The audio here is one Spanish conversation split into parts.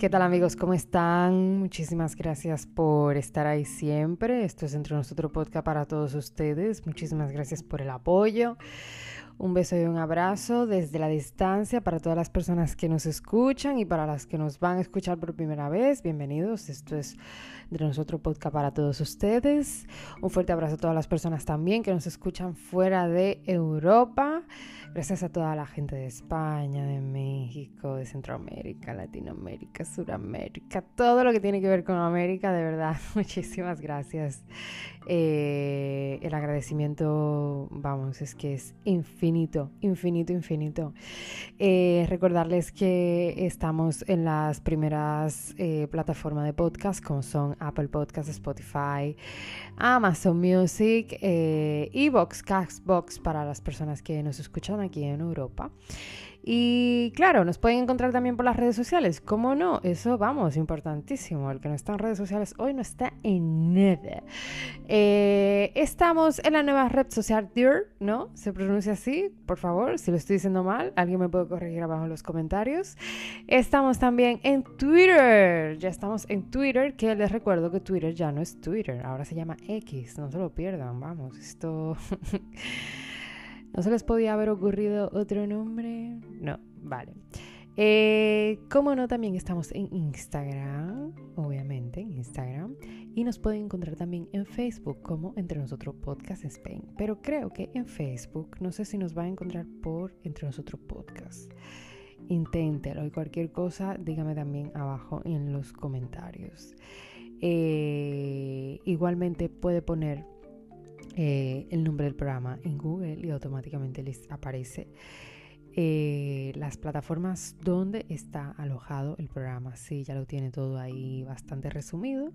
¿Qué tal amigos? ¿Cómo están? Muchísimas gracias por estar ahí siempre. Esto es Entre Nosotros Podcast para todos ustedes. Muchísimas gracias por el apoyo. Un beso y un abrazo desde la distancia para todas las personas que nos escuchan y para las que nos van a escuchar por primera vez. Bienvenidos. Esto es Entre Nosotros Podcast para todos ustedes. Un fuerte abrazo a todas las personas también que nos escuchan fuera de Europa. Gracias a toda la gente de España, de México, de Centroamérica, Latinoamérica, Suramérica, todo lo que tiene que ver con América, de verdad, muchísimas gracias. Eh, el agradecimiento, vamos, es que es infinito, infinito, infinito. Eh, recordarles que estamos en las primeras eh, plataformas de podcast, como son Apple Podcasts, Spotify, Amazon Music, Evox, Castbox para las personas que nos escuchan aquí en Europa. Y claro, nos pueden encontrar también por las redes sociales. ¿Cómo no? Eso, vamos, importantísimo. El que no está en redes sociales hoy no está en nada. Eh, estamos en la nueva red social Dear, ¿no? Se pronuncia así, por favor. Si lo estoy diciendo mal, alguien me puede corregir abajo en los comentarios. Estamos también en Twitter. Ya estamos en Twitter, que les recuerdo que Twitter ya no es Twitter. Ahora se llama X. No se lo pierdan, vamos. Esto... ¿No se les podía haber ocurrido otro nombre? No, vale. Eh, como no, también estamos en Instagram, obviamente, en Instagram. Y nos pueden encontrar también en Facebook como Entre Nosotros Podcast Spain. Pero creo que en Facebook, no sé si nos va a encontrar por Entre Nosotros Podcast. Inténtelo y cualquier cosa, dígame también abajo en los comentarios. Eh, igualmente puede poner eh, el nombre del programa en Google y automáticamente les aparece eh, las plataformas donde está alojado el programa. Sí, ya lo tiene todo ahí bastante resumido.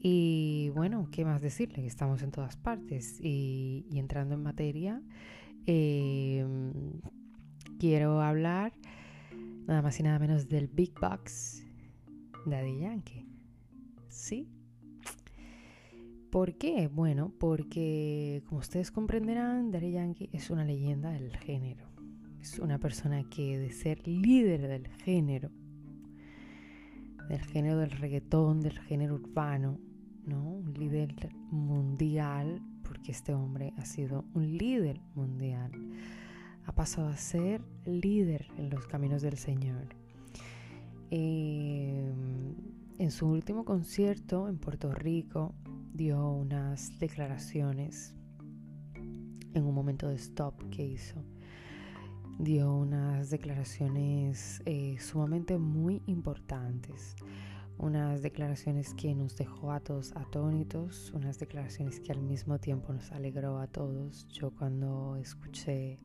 Y bueno, ¿qué más decirle? Estamos en todas partes. Y, entrando en materia, em, quiero hablar nada más y nada menos del Big Box Daddy Yankee. ¿Sí? ¿Por qué? Bueno, porque como ustedes comprenderán, Daddy Yankee es una leyenda del género. Es una persona que de ser líder del género, del género del reggaetón, del género urbano, ¿no? Un líder mundial, porque este hombre ha sido un líder mundial. Ha pasado a ser líder en los caminos del Señor. Eh, en su último concierto en Puerto Rico, dio unas declaraciones en un momento de stop que hizo. Dio unas declaraciones eh, sumamente muy importantes, unas declaraciones que nos dejó a todos atónitos, unas declaraciones que al mismo tiempo nos alegró a todos. Yo cuando escuché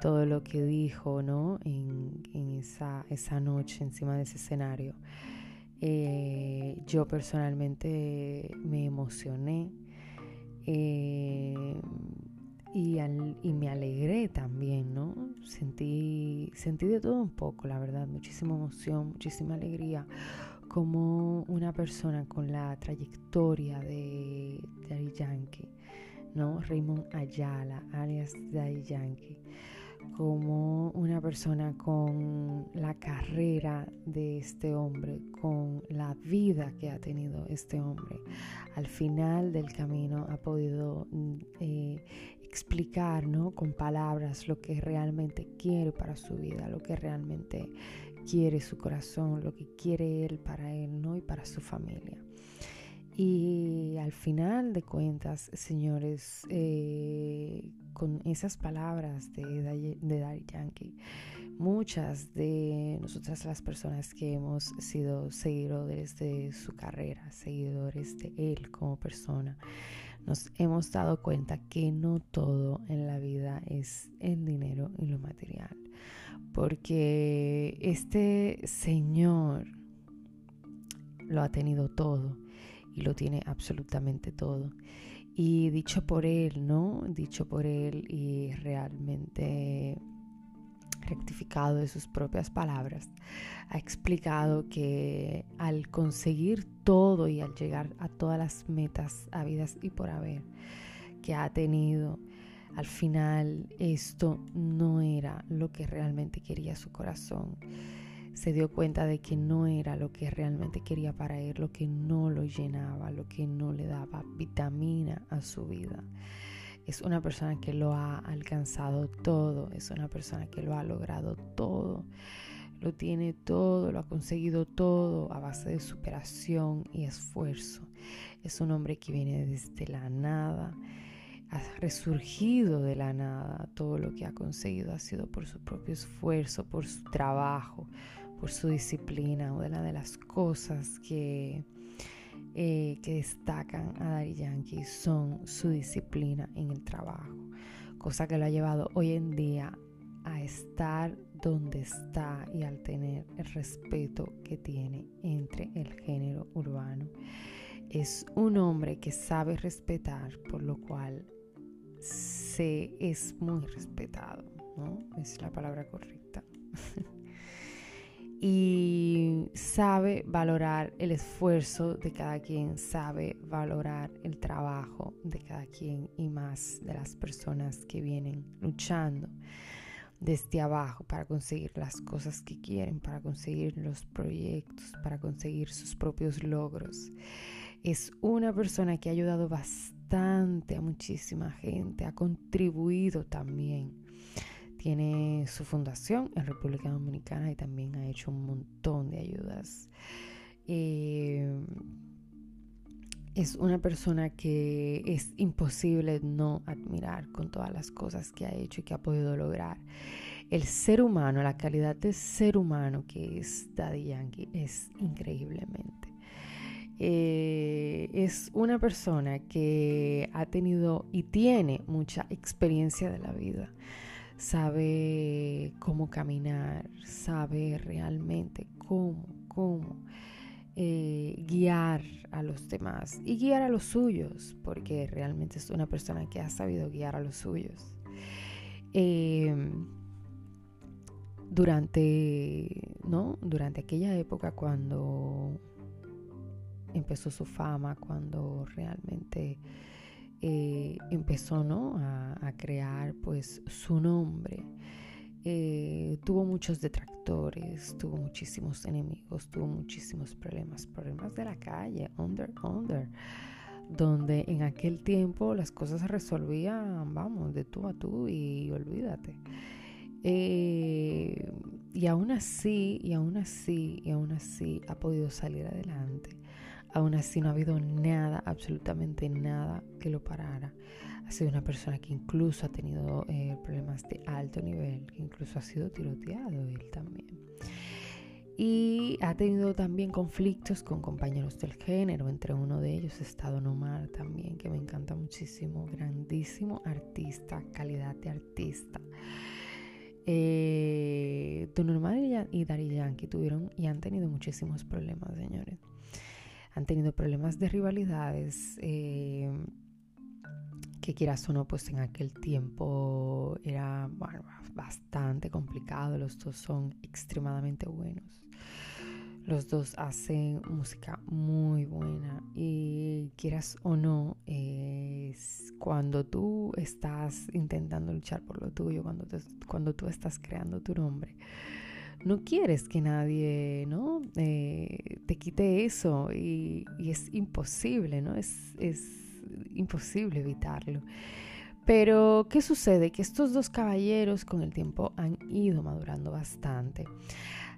todo lo que dijo ¿no? en, esa, esa noche encima de ese escenario, eh, yo personalmente me emocioné eh, y, me alegré también, ¿no? Sentí, sentí de todo un poco, la verdad, muchísima emoción, muchísima alegría, como una persona con la trayectoria de Daddy Yankee, ¿no? Raymond Ayala, alias Daddy Yankee como una persona con la carrera de este hombre, con la vida que ha tenido este hombre, al final del camino ha podido mm, eh, explicar ¿no? con palabras lo que realmente quiere para su vida, lo que realmente quiere su corazón, lo que quiere él para él ¿no? y para su familia. Y al final de cuentas, señores, eh, con esas palabras de, de Yankee, muchas de nosotras las personas que hemos sido seguidores de su carrera, seguidores de él como persona, nos hemos dado cuenta que no todo en la vida es el dinero y lo material. Porque este Señor lo ha tenido todo y lo tiene absolutamente todo. Y dicho por él, ¿no? Dicho por él y realmente rectificado de sus propias palabras, ha explicado que al conseguir todo y al llegar a todas las metas habidas y por haber que ha tenido, al final esto no era lo que realmente quería su corazón se dio cuenta de que no era lo que realmente quería para él, lo que no lo llenaba, lo que no le daba vitamina a su vida. Es una persona que lo ha alcanzado todo, es una persona que lo ha logrado todo, lo tiene todo, lo ha conseguido todo a base de superación y esfuerzo. Es un hombre que viene desde la nada, ha resurgido de la nada. Todo lo que ha conseguido ha sido por su propio esfuerzo, por su trabajo, por su disciplina. Una de las cosas que, eh, que destacan a Dari Yankee son su disciplina en el trabajo, cosa que lo ha llevado hoy en día a estar donde está y al tener el respeto que tiene entre el género urbano. Es un hombre que sabe respetar, por lo cual se es muy respetado, ¿no? Es la palabra correcta. y sabe valorar el esfuerzo de cada quien, sabe valorar el trabajo de cada quien y más de las personas que vienen luchando desde abajo para conseguir las cosas que quieren, para conseguir los proyectos, para conseguir sus propios logros. Es una persona que ha ayudado bastante a muchísima gente, ha contribuido también tiene su fundación en República Dominicana y también ha hecho un montón de ayudas. Eh, es una persona que es imposible no admirar con todas las cosas que ha hecho y que ha podido lograr. El ser humano, la calidad de ser humano que es Daddy Yankee es increíblemente. Eh, es una persona que ha tenido y tiene mucha experiencia de la vida sabe cómo caminar, sabe realmente cómo, cómo eh, guiar a los demás y guiar a los suyos, porque realmente es una persona que ha sabido guiar a los suyos. Em, durante, ¿no? durante aquella época cuando empezó su fama, cuando realmente eh, empezó ¿no? a, crear pues su nombre. Eh, tuvo muchos detractores, tuvo muchísimos enemigos, tuvo muchísimos problemas, problemas de la calle, under, under, donde en aquel tiempo las cosas se resolvían, vamos, de tú a tú y olvídate. Eh, y aún así, y aún así, y aún así ha podido salir adelante. Aún así no ha habido nada, absolutamente nada que lo parara. Ha sido una persona que incluso ha tenido eh, problemas de alto nivel, que incluso ha sido tiroteado él también. Y ha tenido también conflictos con compañeros del género, entre uno de ellos está Don Omar también, que me encanta muchísimo, grandísimo artista, calidad de artista. Eh, Don y Dari Yankee tuvieron y han tenido muchísimos problemas, señores han tenido problemas de rivalidades, eh, que quieras o no, pues en aquel tiempo era bastante complicado, los dos son extremadamente buenos. Los dos hacen música muy buena y quieras o no, es cuando tú estás intentando luchar por lo tuyo, cuando, cuando tú estás creando tu nombre, no quieres que nadie ¿no? Eh, te quite eso y, es imposible, ¿no? Es, imposible evitarlo. Pero, ¿qué sucede? Que estos dos caballeros con el tiempo han ido madurando bastante.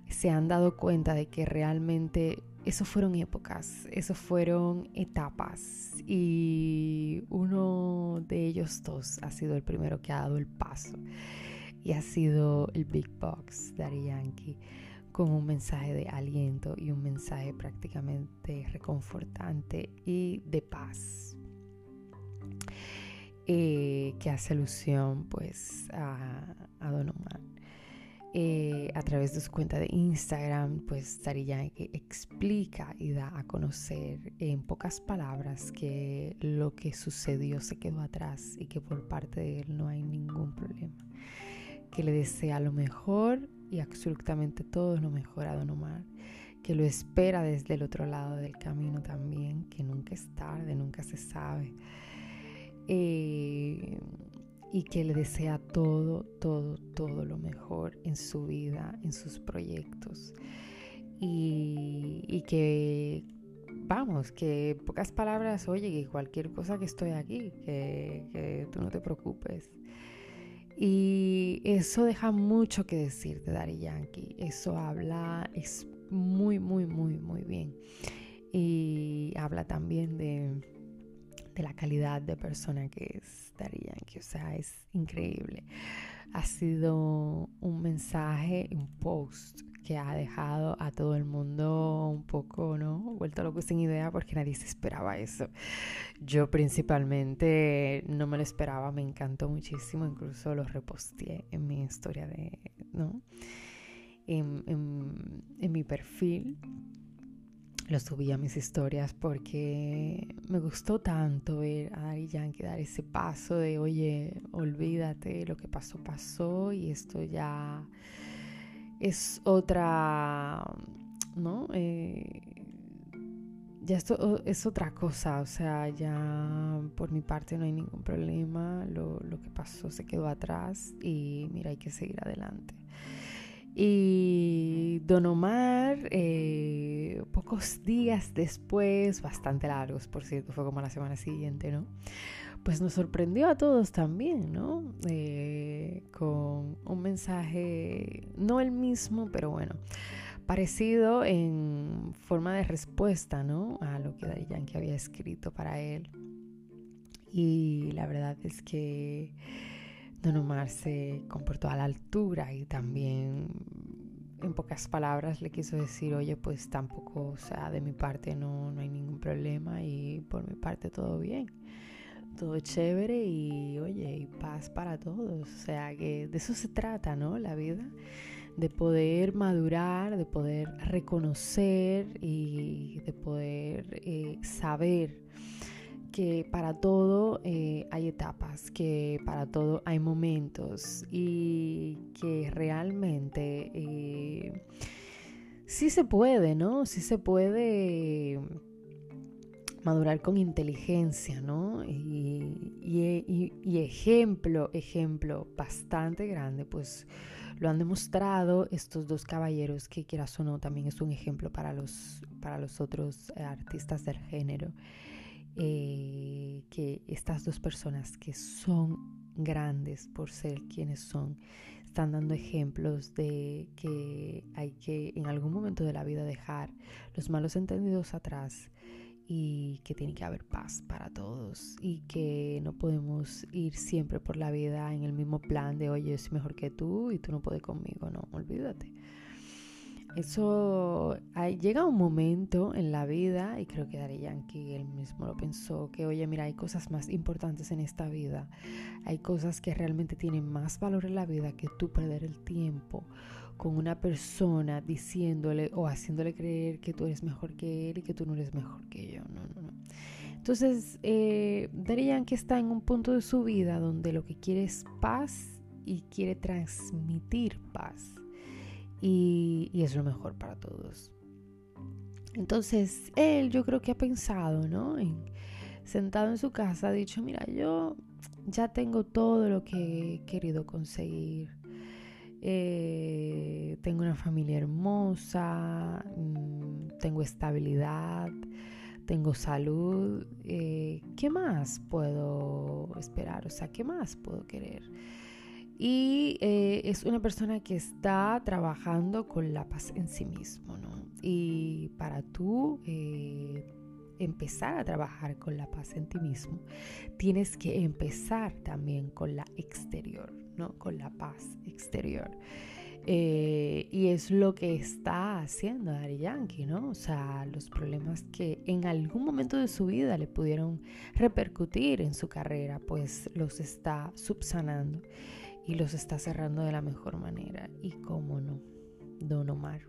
Se han dado cuenta de que realmente eso fueron épocas, eso fueron etapas y uno de ellos dos ha sido el primero que ha dado el paso y ha sido el Big Box de Yankee con un mensaje de aliento y un mensaje prácticamente reconfortante y de paz. Eh, que hace alusión pues a, Don Omar. Eh, a través de su cuenta de Instagram, pues Dari Yankee explica y da a conocer en pocas palabras que lo que sucedió se quedó atrás y que por parte de él no hay ningún problema que le desea lo mejor y absolutamente todo lo mejor a Don Omar, que lo espera desde el otro lado del camino también, que nunca es tarde, nunca se sabe, eh, y que le desea todo, todo, todo lo mejor en su vida, en sus proyectos. Y, que, vamos, que pocas palabras, oye, que cualquier cosa que estoy aquí, que, que tú no te preocupes. Y eso deja mucho que decir de Daddy Yankee. Eso habla, es muy, muy, muy, muy bien. Y habla también de, de la calidad de persona que es Daddy Yankee. O sea, es increíble. Ha sido un mensaje, un post que ha dejado a todo el mundo un poco, ¿no? Vuelto loco sin idea porque nadie se esperaba eso. Yo principalmente no me lo esperaba, me encantó muchísimo, incluso lo reposteé en mi historia de, ¿no? En, en mi perfil lo subí a mis historias porque me gustó tanto ver a Dari Yankee dar ese paso de, oye, olvídate, lo que pasó, pasó y esto ya es otra, ¿no? Eh, ya esto es otra cosa, o sea, ya por mi parte no hay ningún problema, lo, lo que pasó se quedó atrás y mira, hay que seguir adelante. Y Don Omar, eh, pocos días después, bastante largos, por cierto, fue como la semana siguiente, ¿no? Pues nos sorprendió a todos también, ¿no? Eh, con un mensaje, no el mismo, pero bueno, parecido en forma de respuesta, ¿no? A lo que Daddy Yankee había escrito para él. Y la verdad es que Don Omar se comportó a la altura y también en pocas palabras le quiso decir, oye, pues tampoco, o sea, de mi parte no, no hay ningún problema y por mi parte todo bien, todo chévere y oye, y paz para todos. O sea, que de eso se trata, ¿no? La vida, de poder madurar, de poder reconocer y de poder eh, saber que para todo eh, hay etapas, que para todo hay momentos y que realmente eh, sí se puede, ¿no? Sí se puede madurar con inteligencia, ¿no? Y, ejemplo, ejemplo bastante grande, pues lo han demostrado estos dos caballeros que quieras o no, también es un ejemplo para los, para los otros artistas del género. Eh, que estas dos personas que son grandes por ser quienes son, están dando ejemplos de que hay que en algún momento de la vida dejar los malos entendidos atrás y que tiene que haber paz para todos y que no podemos ir siempre por la vida en el mismo plan de oye, yo soy mejor que tú y tú no puedes conmigo, no, olvídate. Eso llega un momento en la vida, y creo que Dari Yankee él mismo lo pensó, que oye, mira, hay cosas más importantes en esta vida, hay cosas que realmente tienen más valor en la vida que tú perder el tiempo con una persona diciéndole o haciéndole creer que tú eres mejor que él y que tú no eres mejor que yo. No, no, no. Entonces, eh, Dari Yankee está en un punto de su vida donde lo que quiere es paz y quiere transmitir paz y, es lo mejor para todos. Entonces, él yo creo que ha pensado, ¿no? sentado en su casa, ha dicho, mira, yo ya tengo todo lo que he querido conseguir. Eh, tengo una familia hermosa, mm, tengo estabilidad, tengo salud. Eh, ¿Qué más puedo esperar? O sea, ¿qué más puedo querer? Y eh, es una persona que está trabajando con la paz en sí mismo, ¿no? Y para tú eh, empezar a trabajar con la paz en ti mismo, tienes que empezar también con la exterior, ¿no? Con la paz exterior. Eh, y es lo que está haciendo Dari Yankee, ¿no? O sea, los problemas que en algún momento de su vida le pudieron repercutir en su carrera, pues los está subsanando y los está cerrando de la mejor manera. Y cómo no, Don Omar,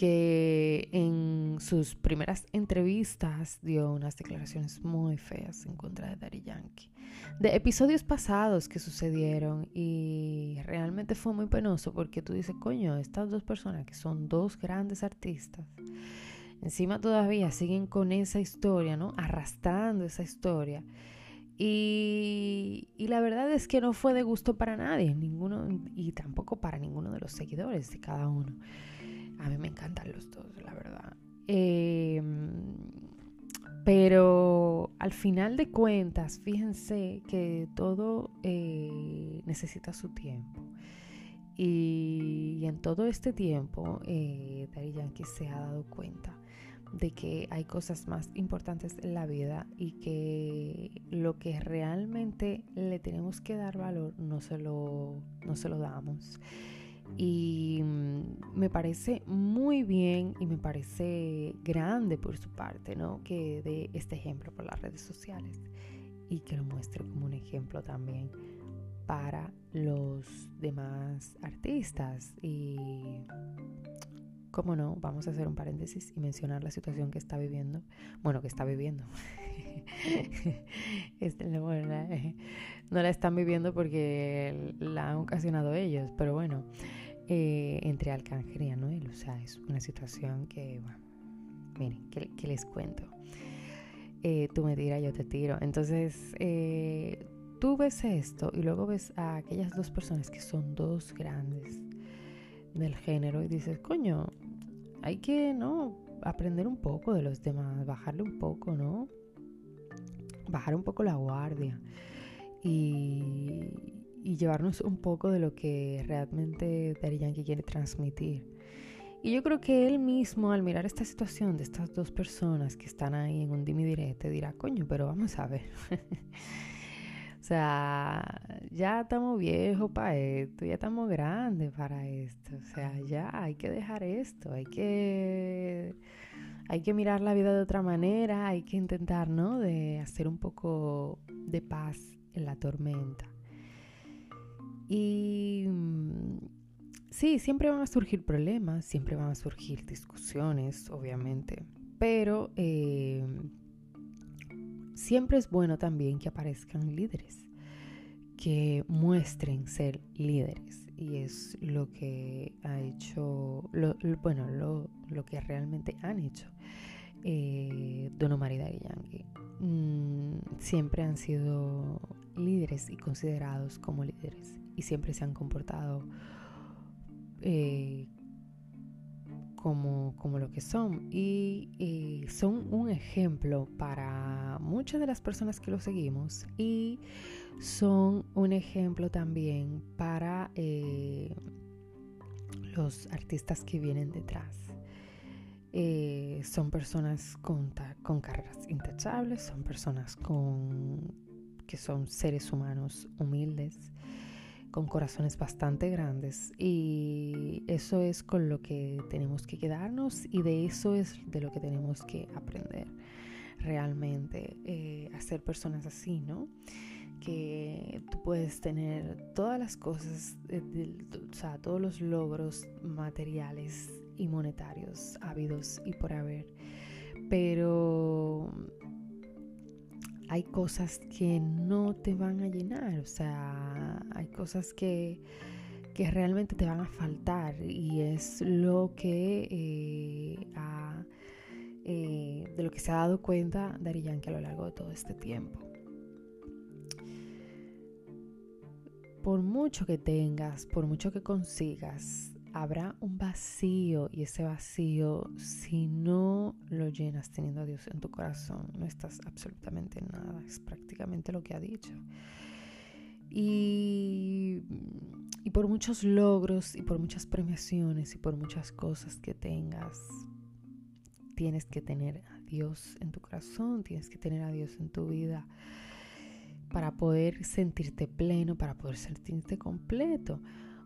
que en sus primeras entrevistas dio unas declaraciones muy feas en contra de Daddy Yankee, de episodios pasados que sucedieron y realmente fue muy penoso porque tú dices, coño, estas dos personas que son dos grandes artistas, encima todavía siguen con esa historia, ¿no? Arrastrando esa historia Y, y, la verdad es que no fue de gusto para nadie, ninguno, y tampoco para ninguno de los seguidores de cada uno. A mí me encantan los dos, la verdad. Eh, pero al final de cuentas, fíjense que todo eh, necesita su tiempo. Y, en todo este tiempo, eh, Yankee se ha dado cuenta de que hay cosas más importantes en la vida y que lo que realmente le tenemos que dar valor no se lo, no se lo damos. Y mm, me parece muy bien y me parece grande por su parte, ¿no? Que dé este ejemplo por las redes sociales y que lo muestre como un ejemplo también para los demás artistas. Y, cómo no, vamos a hacer un paréntesis y mencionar la situación que está viviendo, bueno, que está viviendo. este, no la están viviendo porque la han ocasionado ellos, pero bueno, eh, entre Arcángel y Anuel. O sea, es una situación que, bueno, miren, ¿qué, les cuento? Eh, tú me tiras, yo te tiro. Entonces, eh, tú ves esto y luego ves a aquellas dos personas que son dos grandes del género y dices, coño, hay que, ¿no? Aprender un poco de los demás, bajarle un poco, ¿no? Bajar un poco la guardia. Y, y llevarnos un poco de lo que realmente Daddy Yankee quiere transmitir. Y yo creo que él mismo, al mirar esta situación de estas dos personas que están ahí en un dimi directo, dirá, coño, pero vamos a ver. o sea, ya estamos viejos para esto, ya estamos grandes para esto. O sea, ya hay que dejar esto, hay que, hay que mirar la vida de otra manera, hay que intentar, ¿no? De hacer un poco de paz en la tormenta. Y mm, sí, siempre van a surgir problemas, siempre van a surgir discusiones, obviamente, pero eh, siempre es bueno también que aparezcan líderes, que muestren ser líderes. Y es lo que ha hecho, bueno, lo, que realmente han hecho eh, Don Omar Yankee. Mm, siempre han sido líderes y considerados como líderes y siempre se han comportado eh, como, como, lo que son y eh, son un ejemplo para muchas de las personas que lo seguimos y son un ejemplo también para eh, los artistas que vienen detrás. son personas con, con carreras intachables, son personas con, que son seres humanos humildes, con corazones bastante grandes y eso es con lo que tenemos que quedarnos y de eso es de lo que tenemos que aprender realmente eh, a ser personas así, ¿no? Que tú puedes tener todas las cosas, o sea, todos los logros materiales y monetarios habidos y por haber, pero hay cosas que no te van a llenar, o sea, hay cosas que, realmente te van a faltar y es lo que eh, eh, de lo que se ha dado cuenta Dari Yankee a lo largo de todo este tiempo. Por mucho que tengas, por mucho que consigas, habrá un vacío y ese vacío, si no lo llenas teniendo a Dios en tu corazón, no estás absolutamente nada. Es prácticamente lo que ha dicho. Y, y por muchos logros y por muchas premiaciones y por muchas cosas que tengas, tienes que tener a Dios en tu corazón, tienes que tener a Dios en tu vida para poder sentirte pleno, para poder sentirte completo.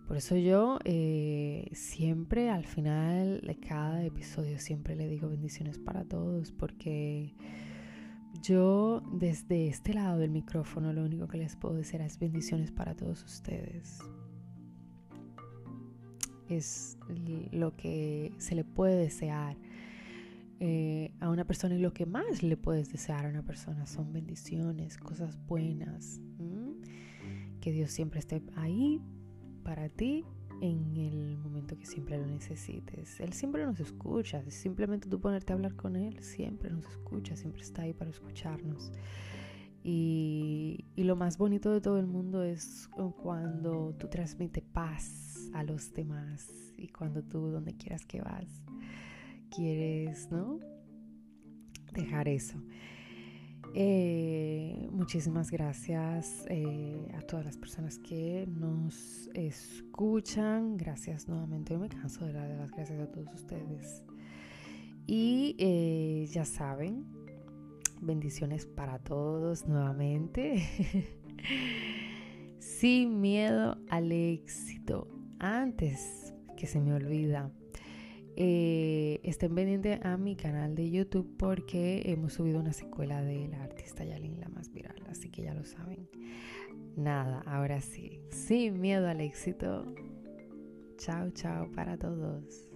Por eso yo eh, siempre al final de cada episodio siempre le digo bendiciones para todos porque yo desde este lado del micrófono lo único que les puedo decir es bendiciones para todos ustedes. Es lo que se le puede desear eh, a una persona y lo que más le puedes desear a una persona son bendiciones, cosas buenas. Que Dios siempre esté ahí para ti en el momento que siempre lo necesites. Él siempre nos escucha, simplemente tú ponerte a hablar con Él, siempre nos escucha, siempre está ahí para escucharnos. Y, y, lo más bonito de todo el mundo es cuando tú transmites paz a los demás y cuando tú, donde quieras que vas, quieres, ¿no? Dejar eso. Eh, muchísimas gracias eh, a todas las personas que nos escuchan. Gracias nuevamente. Yo me canso de dar las gracias a todos ustedes. Y eh, ya saben, bendiciones para todos nuevamente. Sin miedo al éxito. Antes que se me olvida, eh, estén pendientes a mi canal de YouTube porque hemos subido una secuela de la artista Yalin, la más viral, así que ya lo saben. Nada, ahora sí, sin miedo al éxito. Chao, chao para todos.